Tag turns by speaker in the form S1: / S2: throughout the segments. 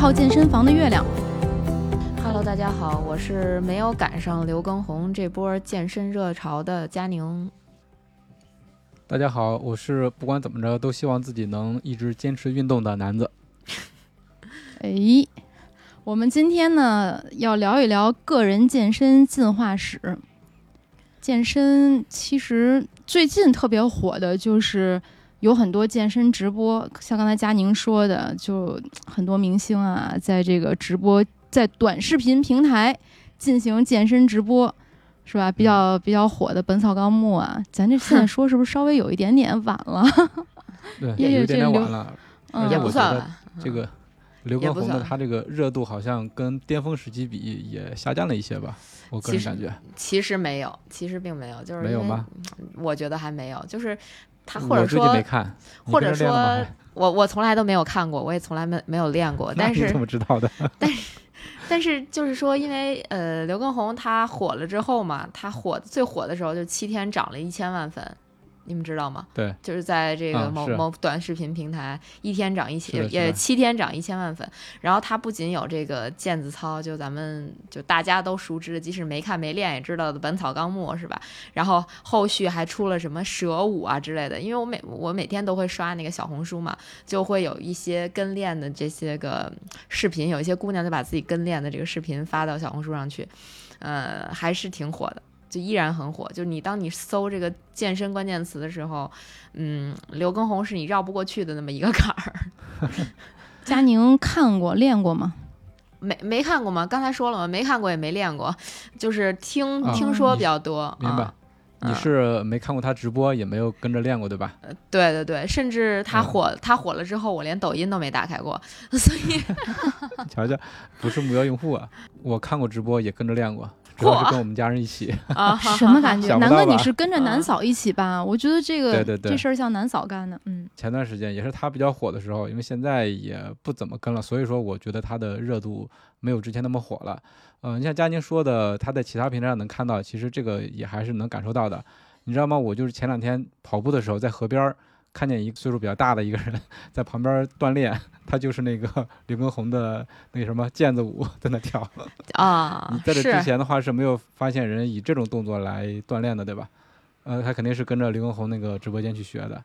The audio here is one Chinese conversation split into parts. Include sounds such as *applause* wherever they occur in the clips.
S1: 泡健身房的月亮。
S2: Hello，大家好，我是没有赶上刘畊宏这波健身热潮的佳宁。
S3: 大家好，我是不管怎么着都希望自己能一直坚持运动的男子。*laughs*
S1: 哎，我们今天呢要聊一聊个人健身进化史。健身其实最近特别火的就是有很多健身直播，像刚才佳宁说的，就很多明星啊，在这个直播在短视频平台进行健身直播，是吧？比较比较火的《本草纲目》啊，咱这现在说是不是稍微有一点点晚了？*laughs*
S3: 对，*laughs*
S1: 也有
S3: 点点晚了，
S1: 嗯
S3: 而且
S2: 也
S3: 我觉得
S2: 不算晚，
S3: 这个刘畊宏的
S2: 也不算
S3: 他这个热度好像跟巅峰时期比也下降了一些吧，我个人感觉。
S2: 其实没有，其实并没有，就是
S3: 没有吗？
S2: 我觉得还没有，就是他或者说，
S3: 看，
S2: 或者说我我从来都没有看过，我也从来没没有练过，*laughs* 但是
S3: 那你怎么知道的？*laughs*
S2: 但是就是说，因为呃，刘畊宏他火了之后嘛，他火最火的时候就七天涨了一千万粉，你们知道吗？
S3: 对，
S2: 就是在这个某某短视频平台，一天涨一千，也七天涨一千万粉。然后他不仅有这个毽子操，就咱们就大家都熟知的，即使没看没练也知道的《本草纲目》是吧？然后后续还出了什么蛇舞啊之类的。因为我每我每天都会刷那个小红书嘛，就会有一些跟练的这些个视频，有一些姑娘就把自己跟练的这个视频发到小红书上去，呃，还是挺火的。就依然很火，就你当你搜这个健身关键词的时候，嗯，刘畊宏是你绕不过去的那么一个坎儿。*laughs*
S1: 佳宁看过练过吗？
S2: 没没看过吗？刚才说了吗？没看过也没练过，就是听、
S3: 啊
S2: 听说比较多。
S3: 明白
S2: 啊。
S3: 你
S2: 嗯
S3: 是没看过他直播，也没有跟着练过，对吧？
S2: 对对对，甚至他
S3: 嗯
S2: 火，他火了之后，我连抖音都没打开过，*laughs* 所以 *laughs*
S3: 瞧瞧，不是目标用户啊，我看过直播，也跟着练过，主要是跟我们家人一起。*laughs*
S2: 啊，
S1: 什么感觉？南哥，你是跟着南
S2: 啊
S1: 嫂一起吧？我觉得这个
S3: 对对对
S1: 这事儿像南嫂干的，嗯，
S3: 前段时间也是他比较火的时候，因为现在也不怎么跟了，所以说我觉得他的热度没有之前那么火了。嗯、你像佳宁说的，他在其他平台上能看到，其实这个也还是能感受到的。你知道吗？我就是前两天跑步的时候，在河边儿看见一个岁数比较大的一个人 *laughs* 在旁边锻炼，他就是那个 *laughs* 刘畊宏的那什么毽子舞在那跳。
S2: 啊 *laughs*
S3: 你，在这之前的话是没有发现人以这种动作来锻炼的，对吧？呃，他肯定是跟着刘畊宏那个直播间去学的。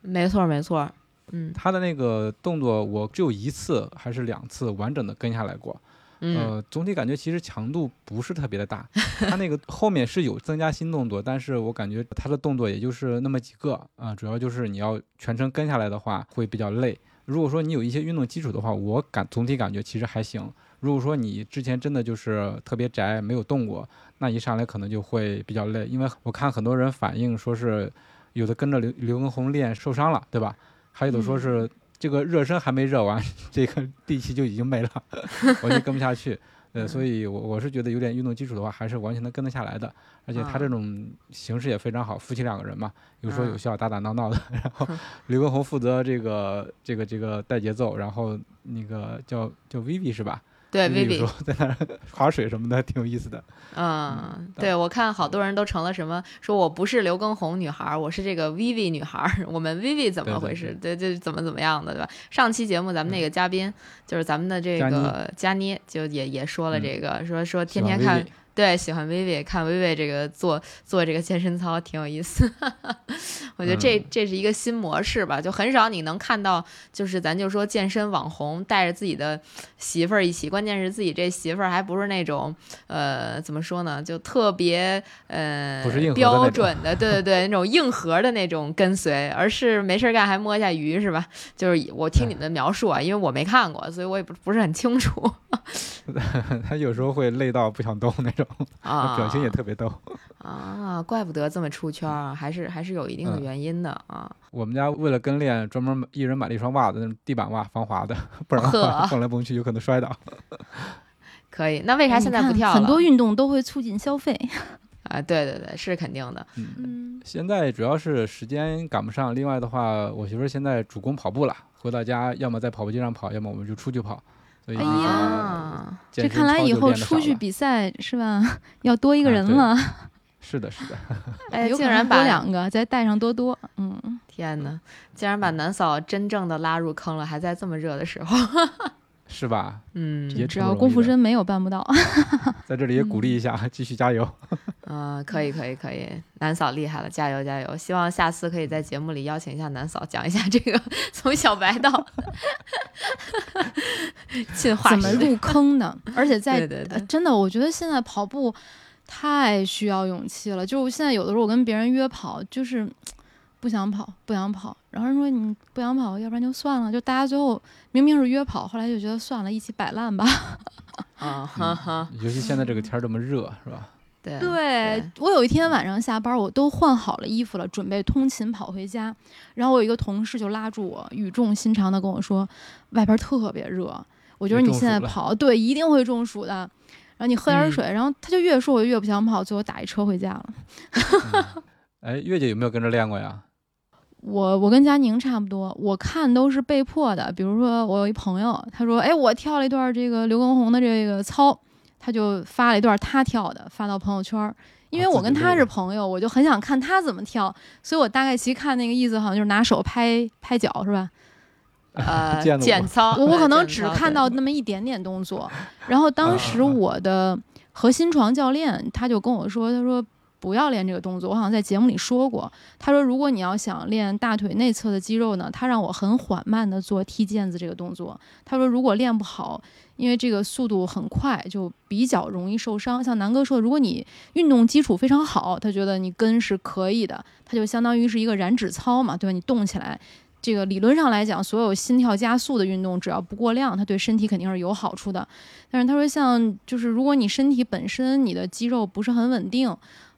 S2: 没错没错，嗯
S3: 他的那个动作，我只有一次还是两次完整的跟下来过。
S2: 嗯
S3: 呃，总体感觉其实强度不是特别的大。他那个后面是有增加新动作，但是我感觉他的动作也就是那么几个啊、主要就是你要全程跟下来的话会比较累。如果说你有一些运动基础的话，我感总体感觉其实还行。如果说你之前真的就是特别宅，没有动过，那一上来可能就会比较累。因为我看很多人反映说是有的跟着刘刘畊宏练受伤了，对吧？还有的说是这个热身还没热完，*laughs* 这个力气就已经没了，*laughs* 完全跟不下去。呃，所以我我是觉得有点运动基础的话，还是完全能跟得下来的。而且他这种形式也非常好，夫妻两个人嘛，有说有笑，打打闹闹的。*laughs* 然后刘畊宏负责这个这个这个带节奏，然后那个叫叫 Vivi 是吧？
S2: 对
S3: Vivi 在那儿 *laughs* 划水什么的，挺有意思的。
S2: 嗯，对，我看好多人都成了什么，说我不是刘畊宏女孩儿，我是这个 Vivi 女孩儿。我们 Vivi 怎么
S3: 对对
S2: 回事？对就，怎么怎么样的，对吧？上期节目咱们那个嘉宾、就是咱们的这个佳妮，就也也说了
S3: 嗯
S2: 这个，说说天天看对，喜欢薇薇，看薇薇这个做做这个健身操挺有意思。*laughs* 我觉得这、
S3: 嗯
S2: 这是一个新模式吧，就很少你能看到，就是咱就说健身网红带着自己的媳妇儿一起，关键是自己这媳妇儿还不是那种呃怎么说呢，就特别呃标准的，对对对，那种硬核的那种跟随，而是没事儿干还摸一下鱼是吧？就是我听你们的描述啊，因为我没看过，所以我也不不是很清楚 *laughs*
S3: 他有时候会累到不想动那种，
S2: 啊。
S3: 表情也特别逗。*laughs*
S2: 啊，怪不得这么出圈儿，还是还是有一定的
S3: 嗯
S2: 原因的啊。
S3: 我们家为了跟练，专门一人买了一双袜子，那种地板袜，防滑的，不然的话 *laughs* 蹦来蹦去有可能摔倒。*laughs*
S2: 可以，那为啥
S1: 哎
S2: 现在不跳了？
S1: 很多运动都会促进消费。
S2: 啊，对对对，是肯定的。
S3: 嗯，
S1: 嗯，
S3: 现在主要是时间赶不上，另外的话，我媳妇儿现在主攻跑步了，回到家要么在跑步机上跑，要么我们就出去跑。所以
S1: 哎呀
S2: 啊，
S1: 这看来以后出去比赛是吧？*laughs* 要多一个人了，*laughs*
S3: 是的，是的，
S2: 哎，竟然把
S1: 两个，再带上多多。嗯，
S2: 天呐，竟然把南嫂真正的拉入坑了，还在这么热的时候。
S3: 是吧？
S2: 嗯
S3: 也
S1: 只要功夫深，没有办不到。*laughs*
S3: 在这里也鼓励一下，*laughs* 继续加油。*laughs*
S2: 啊，可以可以可以，南嫂厉害了，加油加油！希望下次可以在节目里邀请一下南嫂，讲一下这个从小白到进化石
S1: 怎么入坑的？而且在
S2: 对对对
S1: 呃真的，我觉得现在跑步太需要勇气了。就现在有的时候我跟别人约跑，就是不想跑，不想跑，然后人说你不想跑，要不然就算了。就大家最后明明是约跑，后来就觉得算了，一起摆烂吧。*laughs*
S2: 啊哈哈，
S3: 尤其现在这个天儿这么热，是吧？
S2: 对
S1: 对我有一天晚上下班，我都换好了衣服了，准备通勤跑回家，然后我有一个同事就拉住我，语重心长的跟我说，外边特别热，我觉得你现在跑对一定会中暑的。然后你喝点
S2: 嗯
S1: 水，然后他就越说我越不想跑，最后打一车回家了。*laughs*
S3: 哎，月姐有没有跟着练过呀？
S1: 我我跟佳宁差不多，我看都是被迫的。比如说，我有一朋友，他说：“哎，我跳了一段这个刘畊宏的这个操，他就发了一段他跳的，发到朋友圈儿。因为
S3: 啊
S1: 我跟他是朋友，我就很想看他怎么跳，所以我大概其看那个意思，好像就是拿手拍拍脚，是吧？*laughs*
S2: 呃
S3: 见，过
S2: 健操，
S1: 我我可能只看到那么一点点动作。然后当时我的核心床教练他就跟我说，他说不要练这个动作。我好像在节目里说过，他说如果你要想练大腿内侧的肌肉呢，他让我很缓慢的做踢毽子这个动作。他说如果练不好，因为这个速度很快，就比较容易受伤。像南哥说的，如果你运动基础非常好，他觉得你跟是可以的，他就相当于是一个燃脂操嘛，对吧？你动起来。这个理论上来讲，所有心跳加速的运动，只要不过量，它对身体肯定是有好处的。但是他说，像就是如果你身体本身你的肌肉不是很稳定，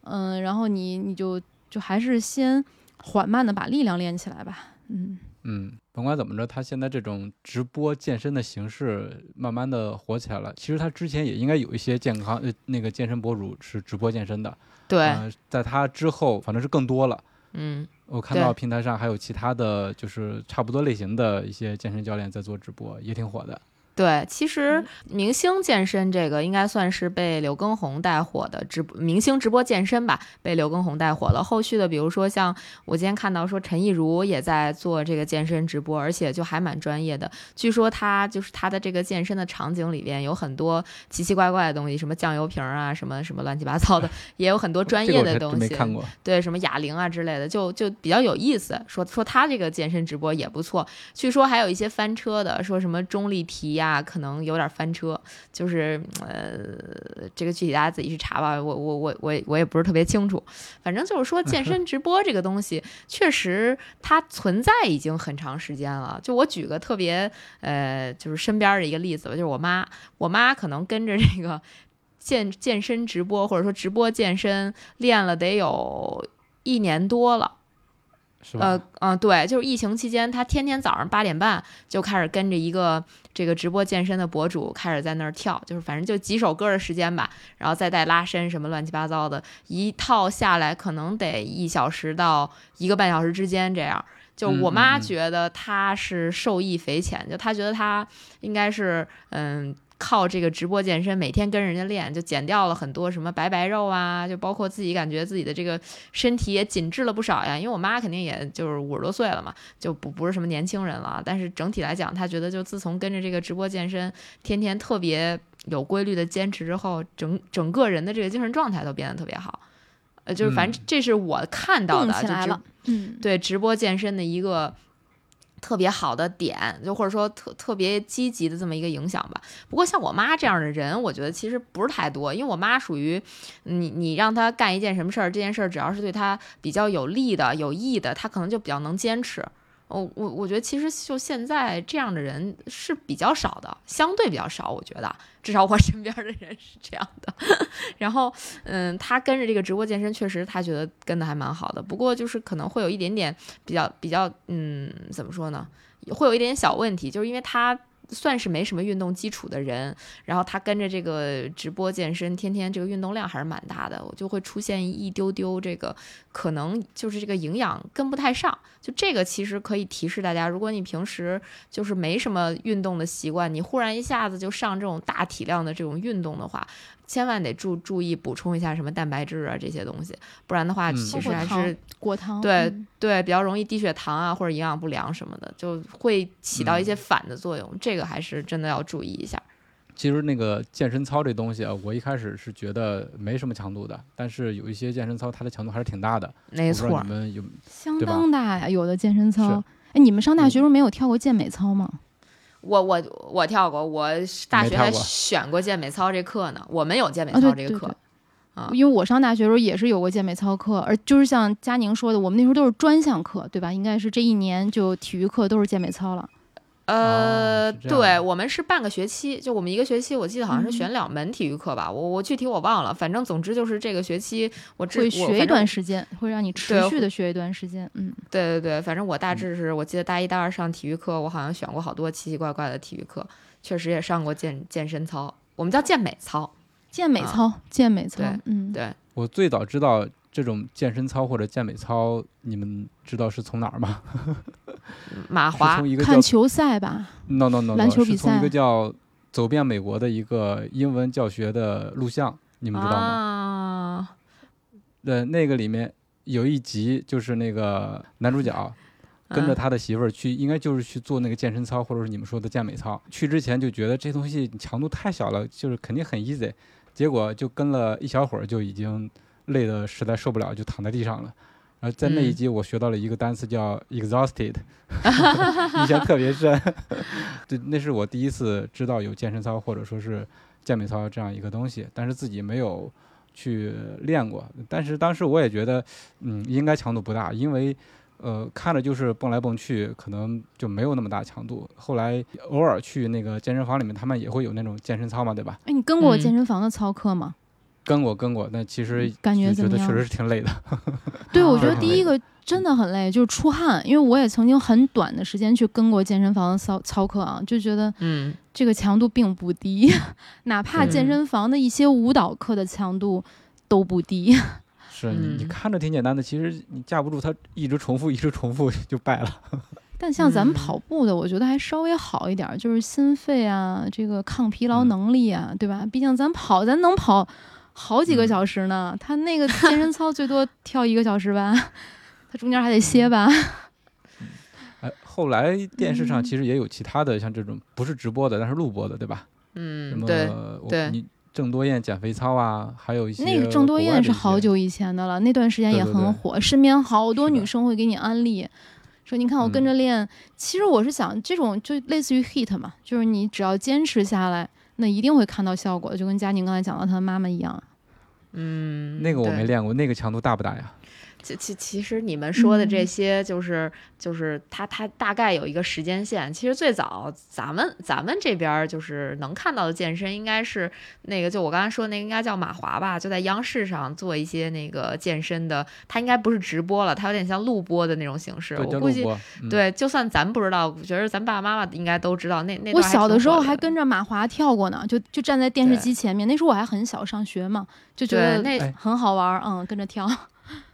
S1: 嗯，然后你你就就还是先缓慢的把力量练起来吧。嗯，
S3: 嗯，甭管怎么着，他现在这种直播健身的形式慢慢的火起来了。其实他之前也应该有一些健康呃那个健身博主是直播健身的，
S2: 对，
S3: 呃在他之后反正是更多了。
S2: 嗯，
S3: 我看到平台上还有其他的就是差不多类型的一些健身教练在做直播，也挺火的。
S2: 对，其实明星健身这个应该算是被刘畊宏带火的直播明星直播健身吧，被刘畊宏带火了。后续的，比如说像我今天看到说陈亦儒也在做这个健身直播，而且就还蛮专业的。据说他就是他的这个健身的场景里边有很多奇奇怪怪的东西，什么酱油瓶啊，什么什么乱七八糟的，*laughs* 也有很多专业的东西。
S3: 真没看过。
S2: 对，什么哑铃啊之类的，就就比较有意思。说说他这个健身直播也不错，据说还有一些翻车的，说什么钟丽缇呀，啊可能有点翻车，就是呃，这个具体大家自己去查吧，我我我我我也不是特别清楚。反正就是说，健身直播这个东西，确实它存在已经很长时间了。就我举个特别呃，就是身边的一个例子吧，就是我妈，我妈可能跟着这个。健健身直播或者说直播健身练了得有一年多了，
S3: 是吧？
S2: 呃嗯、对，就是疫情期间，他天天早上八点半就开始跟着一个这个直播健身的博主开始在那儿跳，就是反正就几首歌的时间吧，然后再带拉伸什么乱七八糟的，一套下来可能得一小时到一个半小时之间这样。就我妈觉得她是受益匪浅，就她觉得她应该是嗯。靠这个直播健身，每天跟人家练，就减掉了很多什么白白肉啊，就包括自己感觉自己的这个身体也紧致了不少呀。因为我妈肯定也就是五十多岁了嘛，就不不是什么年轻人了。但是整体来讲，她觉得就自从跟着这个直播健身，天天特别有规律的坚持之后，整整个人的这个精神状态都变得特别好。呃，就是反正这是我看到
S1: 动
S2: 的，就直。
S1: 嗯，
S2: 对直播健身的一个特别好的点，就或者说特特别积极的这么一个影响吧。不过像我妈这样的人，我觉得其实不是太多，因为我妈属于你你让她干一件什么事儿，这件事儿只要是对她比较有利的、有益的，她可能就比较能坚持。哦，我我觉得其实就现在这样的人是比较少的，相对比较少。我觉得，至少我身边的人是这样的。*laughs* 然后，嗯，他跟着这个直播健身，确实他觉得跟的还蛮好的。不过就是可能会有一点点比较比较，嗯，怎么说呢？会有一点小问题，就是因为他。算是没什么运动基础的人，然后他跟着这个直播健身，天天这个运动量还是蛮大的，我就会出现一丢丢这个可能就是这个营养跟不太上。就这个其实可以提示大家，如果你平时就是没什么运动的习惯，你忽然一下子就上这种大体量的这种运动的话。千万得注注意补充一下什么蛋白质啊这些东西，不然的话其实还是
S1: 果糖，
S2: 对对，比较容易低血糖啊或者营养不良什么的，就会起到一些反的作用。这个还是真的要注意一下。
S3: 其实那个健身操这东西啊，我一开始是觉得没什么强度的，但是有一些健身操它的强度还是挺大的。
S2: 没错，
S3: 你们有
S1: 相当大呀，有的健身操。哎，你们上大学时候没有跳过健美操吗？
S2: 我我我跳过，我大学还选过健美操这课呢。我们有健美操这个课，
S1: 啊，因为我上大学的时候也是有过健美操课，而就是像佳宁说的，我们那时候都是专项课，对吧？应该是这一年就体育课都是健美操了。
S2: 呃，对我们是半个学期，就我们一个学期，我记得好像是选两门体育课吧，我我具体我忘了，反正总之就是这个学期我
S1: 会学一段时间，会让你持续的学一段时间，嗯，
S2: 对对对，反正我大致是我记得大一大二上体育课，我好像选过好多奇奇怪怪的体育课，确实也上过健健身操，我们叫健美操，
S1: 健美操，健美操，嗯，
S2: 对，
S3: 我最早知道。这种健身操或者健美操，你们知道是从哪儿吗？*laughs*
S2: 马华
S1: 看球赛吧
S3: ？No No No，
S1: 篮球比赛。
S3: 从一个叫《走遍美国》的一个英文教学的录像，你们知道吗？
S2: 啊。
S3: 呃，那个里面有一集，就是那个男主角跟着他的媳妇儿去，应该就是去做那个健身操，或者是你们说的健美操。去之前就觉得这东西强度太小了，就是肯定很 easy，结果就跟了一小会儿就已经。累的实在受不了，就躺在地上了。然后在那一集，我学到了一个单词叫 exhausted，*laughs* 印象特别深。*laughs* 对，那是我第一次知道有健身操或者说是健美操这样一个东西，但是自己没有去练过。但是当时我也觉得，嗯，应该强度不大，因为呃看着就是蹦来蹦去，可能就没有那么大强度。后来偶尔去那个健身房里面，他们也会有那种健身操嘛，对吧？
S1: 哎，你跟过健身房的操课吗？
S3: 跟过跟过，但其实
S1: 感觉
S3: 觉得确实是挺累的。*laughs*
S1: 对，我觉得 *laughs* 第一个真的很累，就是出汗。因为我也曾经很短的时间去跟过健身房的操操课啊，就觉得
S2: 嗯，
S1: 这个强度并不低，*laughs* 哪怕健身房的一些舞蹈课的强度都不低。
S3: 是你你看着挺简单的，其实你架不住它一直重复，一直重复就败了。
S1: 但像咱们跑步的，我觉得还稍微好一点，就是心肺啊，这个抗疲劳能力啊，对吧？毕竟咱跑，咱能跑。好几个小时呢，他那个健身操最多跳一个小时吧，*laughs* 他中间还得歇吧。*laughs*
S3: 哎，后来电视上其实也有其他的，像这种不是直播的，但是录播的，对吧？
S2: 嗯，对对。
S3: 你郑多燕减肥操啊，还有一些
S1: 那个郑多燕是好久以前的了，那段时间也很火，身边好多女生会给你安利，说你看我跟着练。其实我是想，这种就类似于 HIT 嘛，就是你只要坚持下来。那一定会看到效果，就跟佳宁刚才讲到他妈妈一样。
S2: 嗯，
S3: 那个我没练过，那个强度大不大呀？
S2: 其其其实你们说的这些，就是就是它它大概有一个时间线。其实最早咱们咱们这边就是能看到的健身，应该是那个就我刚才说那个应该叫马华吧，就在央视上做一些那个健身的。他应该不是直播了，他有点像录播的那种形式。我估计对，就算咱不知道，我觉得咱爸爸妈妈应该都知道。那那
S1: 我小的时候还跟着马华跳过呢，就就站在电视机前面。那时候我还很小，上学嘛，就觉得
S2: 那
S1: 很好玩，嗯，跟着跳。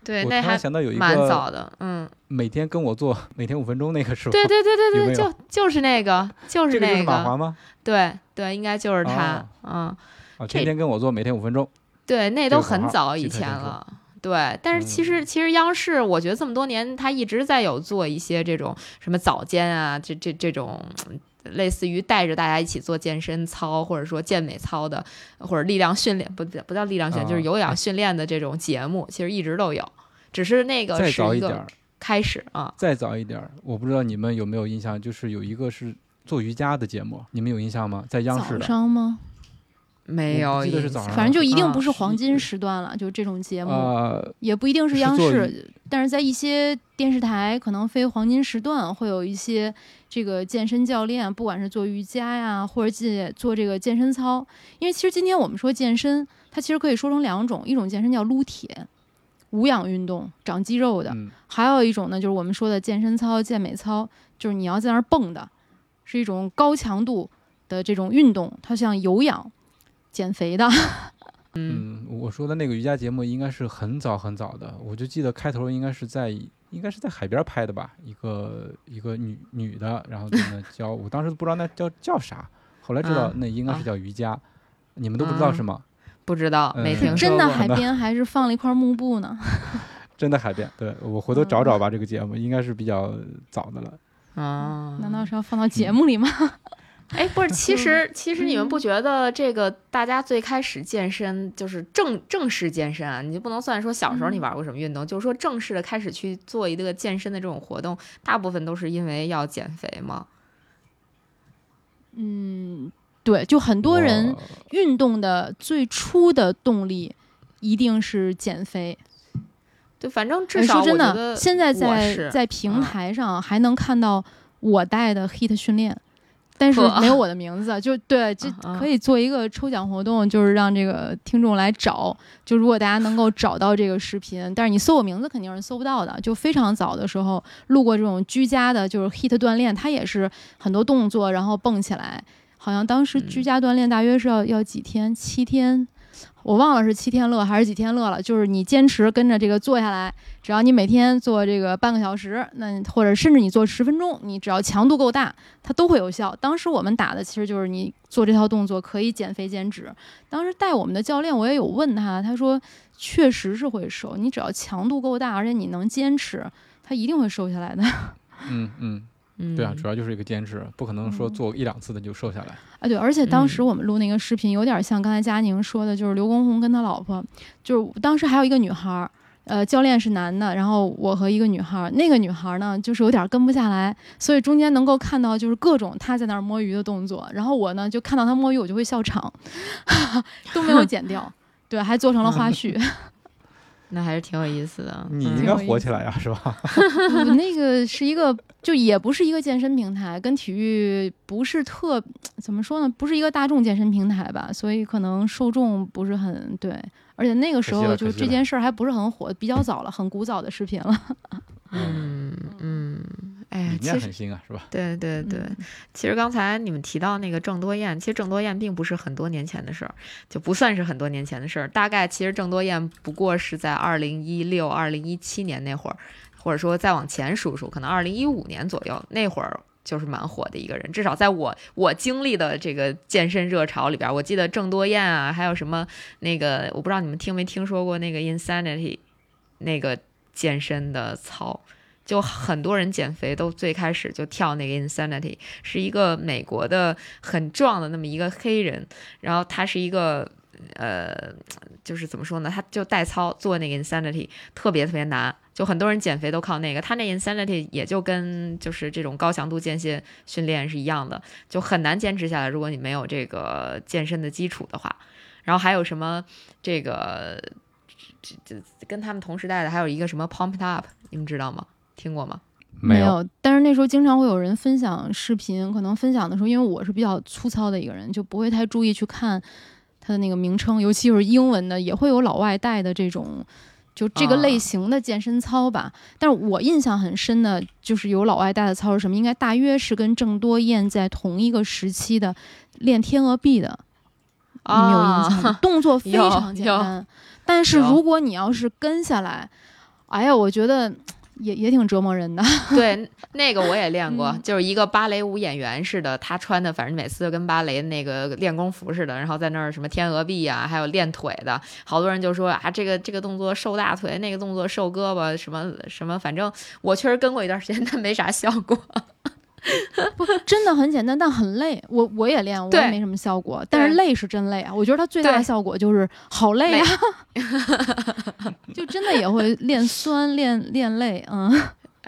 S2: 对，那还
S3: 想到有一个
S2: 蛮早的，嗯，
S3: 每天跟我做，每天五分钟那个是吧？
S2: 对对对对对，就就是那个，就是那个。
S3: 马华吗？
S2: 对对，应该就是他，嗯。
S3: 哦，天天跟我做，每天五分钟。
S2: 对，那都很早以前了。对，但是其实其实央视，我觉得这么多年，他一直在有做一些这种什么早间啊，这这这种。类似于带着大家一起做健身操，或者说健美操的，或者力量训练，不不叫力量训练，就是有氧训练的这种节目，其实一直都有，只是那个
S3: 再早一个
S2: 开始啊。
S3: 再早一点，我不知道你们有没有印象，就是有一个是做瑜伽的节目，你们有印象吗？在央视的。
S1: 早上吗？
S2: 没有
S3: 记得是早上
S1: 反正就一定
S2: 啊
S1: 不是黄金时段了，就这种节目。
S3: 呃，
S1: 也不一定是央视，但是在一些电视台，可能非黄金时段会有一些这个健身教练，不管是做瑜伽呀，或者做做这个健身操。因为其实今天我们说健身，它其实可以说成两种，一种健身叫撸铁，无氧运动，长肌肉的；
S3: 嗯
S1: 还有一种呢，就是我们说的健身操、健美操，就是你要在那儿蹦的，是一种高强度的这种运动，它像有氧、减肥的。*laughs*
S2: 嗯
S3: 嗯，我说的那个瑜伽节目应该是很早很早的，我就记得开头应该是在应该是在海边拍的吧，一个一个女女的，然后在那教，我当时不知道那叫叫啥，后来知道
S2: 啊
S3: 那应该是
S2: 啊
S3: 叫瑜伽，你们都不知道
S2: 啊
S3: 是吗？
S2: 不知道，没
S3: 嗯
S2: 听说
S1: 真的海边 *laughs* 还是放了一块幕布呢？*laughs*
S3: 真的海边，对我回头找找吧，这个节目应该是比较早的了。
S2: 啊？
S1: 难道是要放到节目里吗？*laughs*
S2: 哎，不是，其实其实你们不觉得这个大家最开始健身就是正正式健身啊？你就不能算说小时候你
S1: 嗯
S2: 玩过什么运动，就是说正式的开始去做一个健身的这种活动，大部分都是因为要减肥吗？
S1: 嗯，对，就很多人运动的最初的动力一定是减肥。
S2: 对，反正
S1: 哎
S2: 至少
S1: 说真的，现在在在平
S2: 嗯
S1: 台上还能看到我带的 HIT 训练。但是没有我的名字，就对，这
S2: 嗯嗯
S1: 可以做一个抽奖活动，就是让这个听众来找。就如果大家能够找到这个视频，但是你搜我名字肯定是搜不到的。就非常早的时候录过这种居家的，就是 HIT 锻炼，它也是很多动作，然后蹦起来。好像当时
S2: 嗯
S1: 居家锻炼大约是要要几天，七天，我忘了是七天乐还是几天乐了。就是你坚持跟着这个做下来，只要你每天做这个半个小时，那或者甚至你做十分钟，你只要强度够大，它都会有效。当时我们打的其实就是你做这套动作可以减肥减脂。当时带我们的教练我也有问他，他说确实是会瘦，你只要强度够大，而且你能坚持，他一定会瘦下来的。
S3: 嗯 *laughs* 嗯，
S2: 嗯，
S3: 对啊，主要就是一个坚持，不可能说
S1: 嗯
S3: 做一两次的就瘦下来。
S1: 啊，对，而且当时
S2: 嗯
S1: 我们录那个视频，有点像刚才佳宁说的，就是刘畊宏跟他老婆，就是当时还有一个女孩儿，呃，教练是男的，然后我和一个女孩儿，那个女孩儿呢，就是有点跟不下来，所以中间能够看到就是各种她在那儿摸鱼的动作，然后我呢就看到她摸鱼，我就会笑场，*laughs* 都没有剪掉，对，还做成了花絮。
S2: 那还是挺有意思的。*laughs* 嗯
S3: 你应该火起来呀，是吧？*laughs*
S1: 嗯那个是一个，就也不是一个健身平台，跟体育不是特怎么说呢，不是一个大众健身平台吧，所以可能受众不是很对。而且那个时候就这件事儿还不是很火，比较早了，很古早的视频了。
S2: 嗯 *laughs* 嗯，哎呀
S3: 理，
S2: 其
S3: 很新啊，是吧？
S2: 对对对，
S1: 嗯
S2: 其实刚才你们提到那个郑多燕，其实郑多燕并不是很多年前的事儿，就不算是很多年前的事儿。大概其实郑多燕不过是在二零一六、二零一七年那会儿，或者说再往前数数，可能二零一五年左右那会儿。就是蛮火的一个人，至少在我我经历的这个健身热潮里边儿，我记得郑多燕啊，还有什么那个，我不知道你们听没听说过那个 Insanity 那个健身的操，就很多人减肥都最开始就跳那个 Insanity，是一个美国的很壮的那么一个黑人，然后他是一个呃，就是怎么说呢，他就代操做那个 Insanity 特别特别难，就很多人减肥都靠那个，他那 Insanity 也就跟就是这种高强度间歇训练是一样的，就很难坚持下来，如果你没有这个健身的基础的话。然后还有什么这个这这跟他们同时代的还有一个什么 Pumped Up，你们知道吗？听过吗？
S3: 没有，
S1: 但是那时候经常会有人分享视频，可能分享的时候，因为我是比较粗糙的一个人，就不会太注意去看它的那个名称，尤其是英文的，也会有老外带的这种。就这个
S2: 啊
S1: 类型的健身操吧，但是我印象很深的就是有老外带的操是什么？应该大约是跟郑多燕在同一个时期的练天鹅臂的，你们有印象吗？动作非常简单，但是如果你要是跟下来，哎呀，我觉得也也挺折磨人的。*laughs*
S2: 对，那个我也练过，
S1: 嗯
S2: 就是一个芭蕾舞演员似的，他穿的反正每次都跟芭蕾那个练功服似的，然后在那儿什么天鹅臂啊，还有练腿的，好多人就说啊，这个这个动作瘦大腿，那个动作瘦胳膊，什么什么，反正我确实跟过一段时间，但没啥效果。*laughs*
S1: 不，真的很简单，但很累。我我也练，我也没什么效果，但是累是真累啊。我觉得它最大的效果就是好累啊，*laughs* *laughs* 就真的也会练酸、练练累。嗯，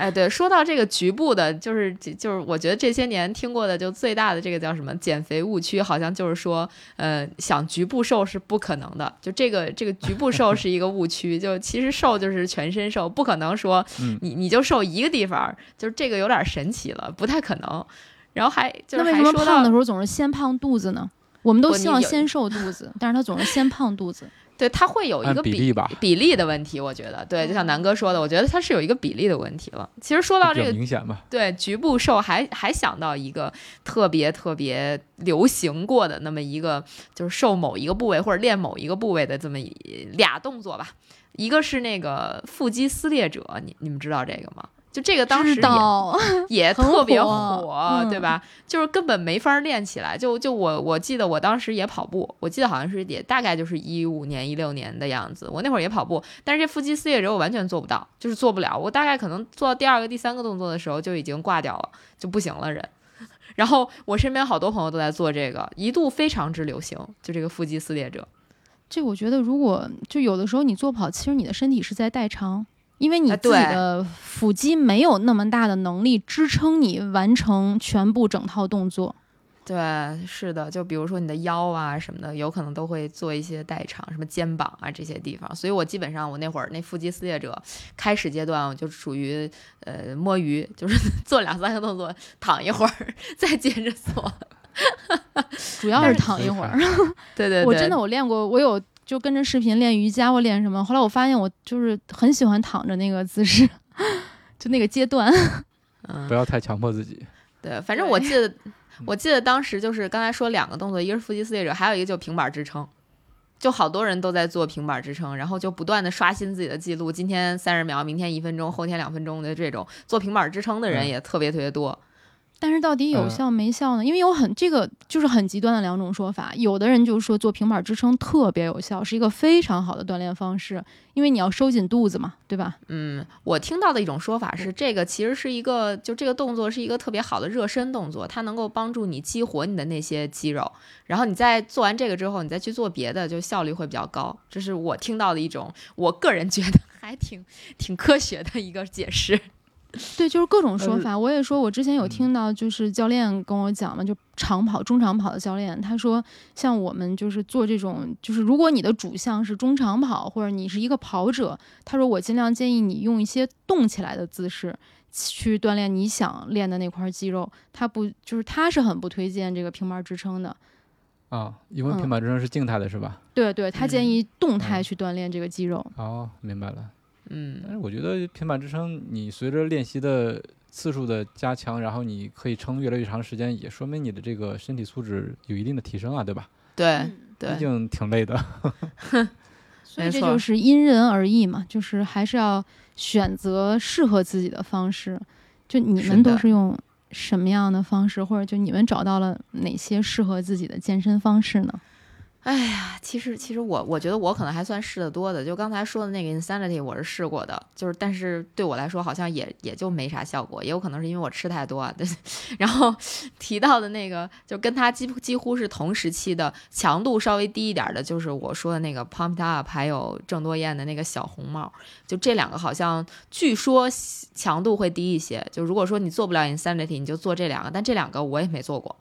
S2: 哎，对，说到这个局部的，就是就是我觉得这些年听过的就最大的这个叫什么减肥误区，好像就是说，呃，想局部瘦是不可能的，就这个这个局部瘦是一个误区，就其实瘦就是全身瘦，不可能说
S3: 嗯
S2: 你你就瘦一个地方，就是这个有点神奇了，不太可能。然后还就是
S1: 那为什么
S2: 还说
S1: 胖的时候总是先胖肚子呢？我们都希望先瘦肚子，*laughs* 但是他总是先胖肚子。
S2: 对，它会有一个比
S3: 比例吧
S2: 比例的问题，我觉得对，就像南哥说的，我觉得它是有一个比例的问题了。其实说到这个
S3: 明显吧。
S2: 对局部瘦还还想到一个特别特别流行过的那么一个，就是瘦某一个部位或者练某一个部位的这么一俩动作吧。一个是那个腹肌撕裂者，你你们知道这个吗？就这个当时
S1: 知
S2: 也，*laughs* 也特别
S1: 火嗯
S2: 对吧？就是根本没法练起来。就就我我记得我当时也跑步，我记得好像是也大概就是一五年一六年的样子。我那会儿也跑步，但是这腹肌撕裂者我完全做不到，就是做不了。我大概可能做到第二个、第三个动作的时候就已经挂掉了，就不行了人。*laughs* 然后我身边好多朋友都在做这个，一度非常之流行，就这个腹肌撕裂者。
S1: 这我觉得，如果就有的时候你做不好，其实你的身体是在代偿，因为你
S2: 啊
S1: 自己的腹肌没有那么大的能力支撑你完成全部整套动作。
S2: 对，是的，就比如说你的腰啊什么的，有可能都会做一些代偿，什么肩膀啊这些地方。所以我基本上我那会儿那腹肌撕裂者开始阶段，我就属于呃摸鱼，就是 *laughs* 做两三个动作，躺一会儿，*laughs* 再接着做。*laughs*
S1: 主要是躺一会儿。
S2: 对对对，
S1: 我真的我练过，我有就跟着视频练瑜伽，或练什么？后来我发现我就是很喜欢躺着那个姿势，*laughs* 就那个阶段。*laughs*
S2: 嗯
S3: 不要太强迫自己。
S2: 对，反正我 *laughs* 记得我记得当时就是刚才说两个动作，一个是腹肌撕裂者，还有一个就平板支撑。就好多人都在做平板支撑，然后就不断的刷新自己的记录，今天三十秒，明天一分钟，后天两分钟的这种做平板支撑的人
S3: 嗯
S2: 也特别特别多。
S1: 但是到底有
S3: 嗯
S1: 效没效呢？因为有很这个就是很极端的两种说法，有的人就说做平板支撑特别有效，是一个非常好的锻炼方式，因为你要收紧肚子嘛，对吧？
S2: 嗯，我听到的一种说法是，这个其实是一个，就这个动作是一个特别好的热身动作，它能够帮助你激活你的那些肌肉，然后你在做完这个之后，你再去做别的，就效率会比较高。这是我听到的一种，我个人觉得 *laughs* 还挺挺科学的一个解释。
S1: 对，就是各种说法。我也说，我之前有
S3: 嗯
S1: 听到，就是教练跟我讲嘛，就长跑、中长跑的教练，他说，像我们就是做这种，就是如果你的主项是中长跑，或者你是一个跑者，他说我尽量建议你用一些动起来的姿势去锻炼你想练的那块肌肉。他不，就是他是很不推荐这个平板支撑的。
S3: 啊，因为
S1: 嗯
S3: 平板支撑是静态的，是吧？
S1: 对对，他建
S2: 嗯
S1: 议动态
S3: 嗯
S1: 去锻炼这个肌肉。
S3: 哦，明白了。但
S2: 嗯
S3: 是我觉得平板支撑，你随着练习的次数的加强，然后你可以撑越来越长时间，也说明你的这个身体素质有一定的提升啊，对吧？
S2: 对
S1: 嗯
S2: 对
S3: 毕，竟挺累的。
S1: 所以这就是因人而异嘛，就是还是要选择适合自己的方式。就你们都是用什么样的方式，或者就你们找到了哪些适合自己的健身方式呢？
S2: 哎呀，其实其实我我觉得我可能还算试的多的，就刚才说的那个 Insanity 我是试过的，就是但是对我来说好像也也就没啥效果，也有可能是因为我吃太多啊。对，*laughs* 然后提到的那个就跟它几几乎是同时期的，强度稍微低一点的，就是我说的那个 Pumped Up，还有郑多燕的那个小红帽，就这两个好像据说强度会低一些。就如果说你做不了 Insanity，你就做这两个，但这两个我也没做过。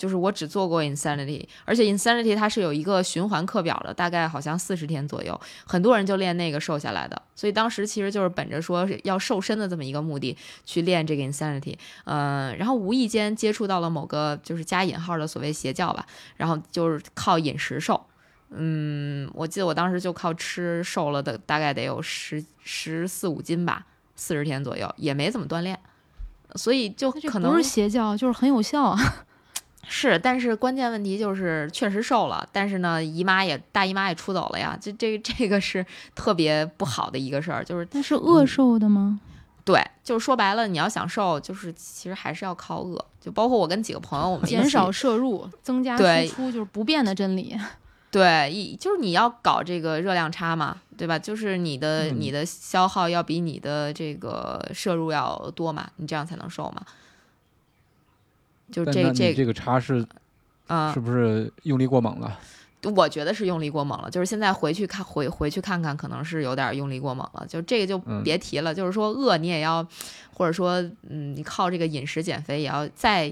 S2: 就是我只做过 Insanity，而且 Insanity 它是有一个循环课表的，大概好像四十天左右，很多人就练那个瘦下来的。所以当时其实就是本着说是要瘦身的这么一个目的去练这个 Insanity，嗯、然后无意间接触到了某个就是加引号的所谓邪教吧，然后就是靠饮食瘦。嗯，我记得我当时就靠吃瘦了的，大概得有十十四五斤吧，四十天左右，也没怎么锻炼，所以就可能
S1: 不是邪教，就是很有效啊。
S2: 是，但是关键问题就是确实瘦了，但是呢，姨妈也大姨妈也出走了呀，这这这个是特别不好的一个事儿，就是
S1: 那是饿瘦的吗？
S2: 对，就是说白了，你要想瘦，就是其实还是要靠饿，就包括我跟几个朋友，我们
S1: 减少摄入，增加
S2: 对
S1: 输出，就是不变的真理。*laughs*
S2: 对，一就是你要搞这个热量差嘛，对吧？就是你的、
S3: 嗯
S2: 你的消耗要比你的这个摄入要多嘛，你这样才能瘦嘛。就这这
S3: 这个差是
S2: 啊、
S3: 是不是用力过猛了？
S2: 我觉得是用力过猛了，就是现在回去看回回去看看，可能是有点用力过猛了。就这个就
S3: 嗯
S2: 别提了，就是说饿你也要，或者说嗯，你靠这个饮食减肥也要再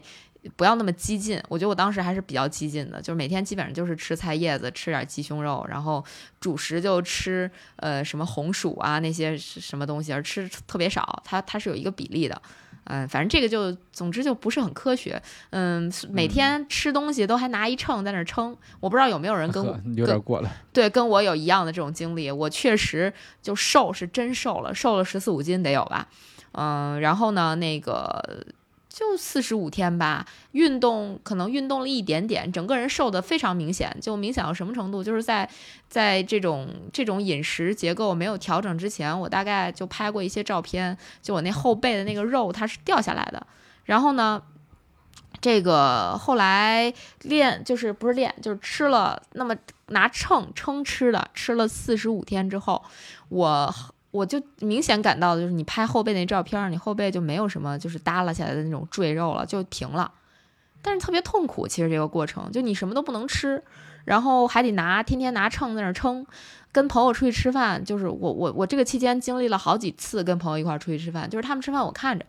S2: 不要那么激进。我觉得我当时还是比较激进的，就是每天基本上就是吃菜叶子，吃点鸡胸肉，然后主食就吃呃什么红薯啊那些什么东西，而吃特别少，它它是有一个比例的。嗯，反正这个就，总之就不是很科学。嗯，每天吃东西都还拿一秤在那儿称，我不知道有没有人跟我 *laughs*
S3: 有点过了。
S2: 对，跟我有一样的这种经历，我确实就瘦是真瘦了，瘦了十四五斤得有吧，嗯，然后呢，那个就四十五天吧，运动可能运动了一点点，整个人瘦的非常明显，就明显到什么程度，就是在在这种这种饮食结构没有调整之前，我大概就拍过一些照片，就我那后背的那个肉它是掉下来的，然后呢。这个后来练就是不是练，就是吃了那么拿秤称吃的，吃了四十五天之后，我我就明显感到，就是你拍后背那照片，你后背就没有什么就是耷拉下来的那种赘肉了，就平了。但是特别痛苦，其实这个过程，就你什么都不能吃，然后还得拿天天拿秤在那称。跟朋友出去吃饭，就是我我我这个期间经历了好几次跟朋友一块儿出去吃饭，就是他们吃饭我看着，